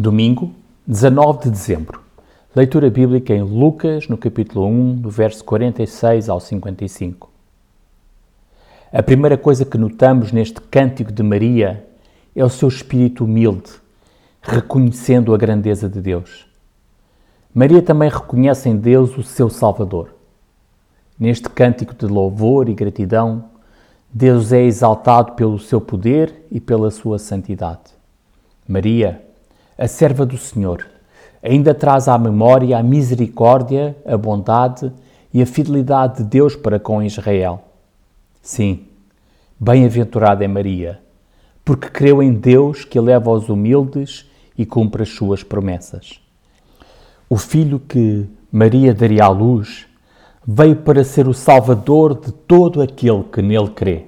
Domingo, 19 de dezembro. Leitura bíblica em Lucas, no capítulo 1, do verso 46 ao 55. A primeira coisa que notamos neste cântico de Maria é o seu espírito humilde, reconhecendo a grandeza de Deus. Maria também reconhece em Deus o seu Salvador. Neste cântico de louvor e gratidão, Deus é exaltado pelo seu poder e pela sua santidade. Maria, a serva do Senhor, ainda traz à memória a misericórdia, a bondade e a fidelidade de Deus para com Israel. Sim, bem-aventurada é Maria, porque creu em Deus que eleva os humildes e cumpre as suas promessas. O filho que Maria daria à luz veio para ser o salvador de todo aquele que nele crê.